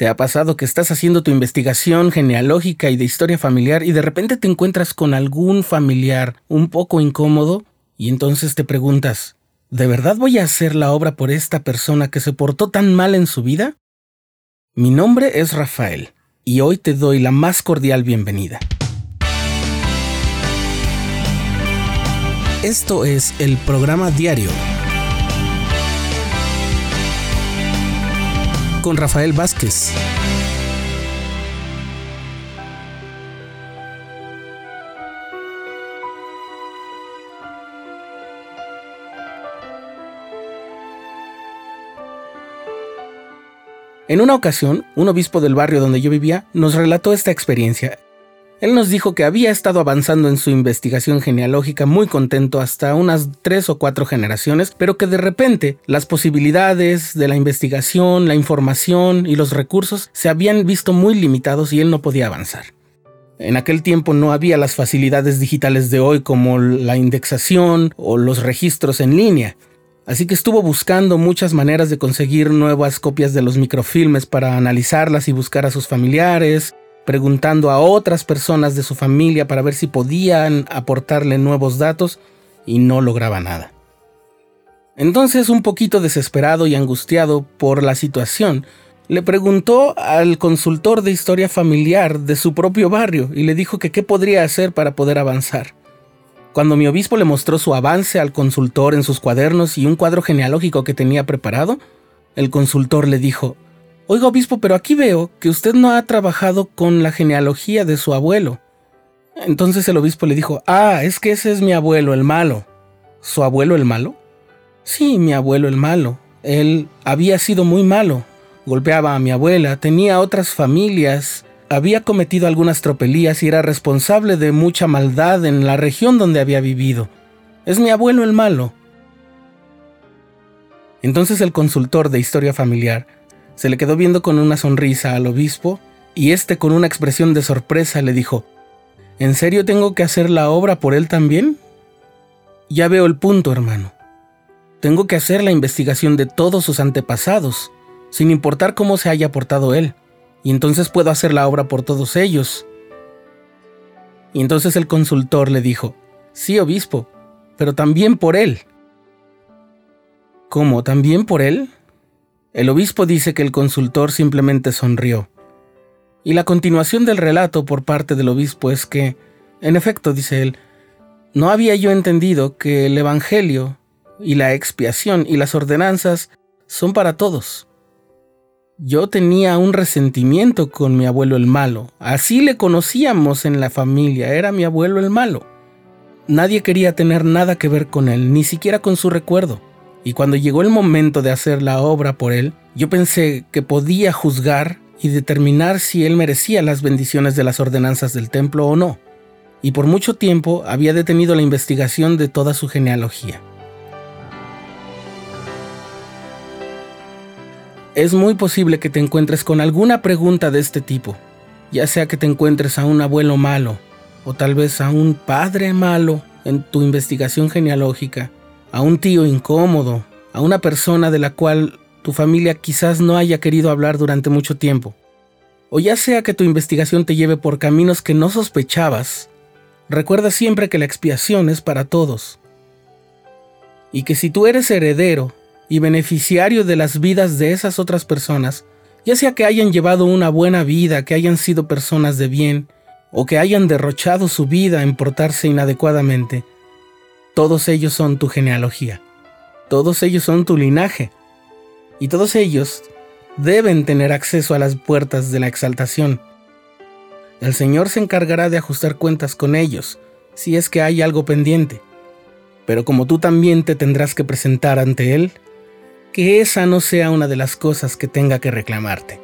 ¿Te ha pasado que estás haciendo tu investigación genealógica y de historia familiar y de repente te encuentras con algún familiar un poco incómodo y entonces te preguntas, ¿de verdad voy a hacer la obra por esta persona que se portó tan mal en su vida? Mi nombre es Rafael y hoy te doy la más cordial bienvenida. Esto es el programa diario con Rafael Vázquez. En una ocasión, un obispo del barrio donde yo vivía nos relató esta experiencia él nos dijo que había estado avanzando en su investigación genealógica muy contento hasta unas tres o cuatro generaciones, pero que de repente las posibilidades de la investigación, la información y los recursos se habían visto muy limitados y él no podía avanzar. En aquel tiempo no había las facilidades digitales de hoy como la indexación o los registros en línea. Así que estuvo buscando muchas maneras de conseguir nuevas copias de los microfilmes para analizarlas y buscar a sus familiares, preguntando a otras personas de su familia para ver si podían aportarle nuevos datos y no lograba nada. Entonces, un poquito desesperado y angustiado por la situación, le preguntó al consultor de historia familiar de su propio barrio y le dijo que qué podría hacer para poder avanzar. Cuando mi obispo le mostró su avance al consultor en sus cuadernos y un cuadro genealógico que tenía preparado, el consultor le dijo, Oiga, obispo, pero aquí veo que usted no ha trabajado con la genealogía de su abuelo. Entonces el obispo le dijo, ah, es que ese es mi abuelo, el malo. ¿Su abuelo el malo? Sí, mi abuelo el malo. Él había sido muy malo. Golpeaba a mi abuela, tenía otras familias, había cometido algunas tropelías y era responsable de mucha maldad en la región donde había vivido. Es mi abuelo el malo. Entonces el consultor de historia familiar se le quedó viendo con una sonrisa al obispo y éste con una expresión de sorpresa le dijo, ¿En serio tengo que hacer la obra por él también? Ya veo el punto, hermano. Tengo que hacer la investigación de todos sus antepasados, sin importar cómo se haya portado él, y entonces puedo hacer la obra por todos ellos. Y entonces el consultor le dijo, sí, obispo, pero también por él. ¿Cómo? ¿También por él? El obispo dice que el consultor simplemente sonrió. Y la continuación del relato por parte del obispo es que, en efecto, dice él, no había yo entendido que el Evangelio y la expiación y las ordenanzas son para todos. Yo tenía un resentimiento con mi abuelo el malo, así le conocíamos en la familia, era mi abuelo el malo. Nadie quería tener nada que ver con él, ni siquiera con su recuerdo. Y cuando llegó el momento de hacer la obra por él, yo pensé que podía juzgar y determinar si él merecía las bendiciones de las ordenanzas del templo o no. Y por mucho tiempo había detenido la investigación de toda su genealogía. Es muy posible que te encuentres con alguna pregunta de este tipo, ya sea que te encuentres a un abuelo malo o tal vez a un padre malo en tu investigación genealógica a un tío incómodo, a una persona de la cual tu familia quizás no haya querido hablar durante mucho tiempo. O ya sea que tu investigación te lleve por caminos que no sospechabas, recuerda siempre que la expiación es para todos. Y que si tú eres heredero y beneficiario de las vidas de esas otras personas, ya sea que hayan llevado una buena vida, que hayan sido personas de bien, o que hayan derrochado su vida en portarse inadecuadamente, todos ellos son tu genealogía, todos ellos son tu linaje, y todos ellos deben tener acceso a las puertas de la exaltación. El Señor se encargará de ajustar cuentas con ellos, si es que hay algo pendiente. Pero como tú también te tendrás que presentar ante Él, que esa no sea una de las cosas que tenga que reclamarte.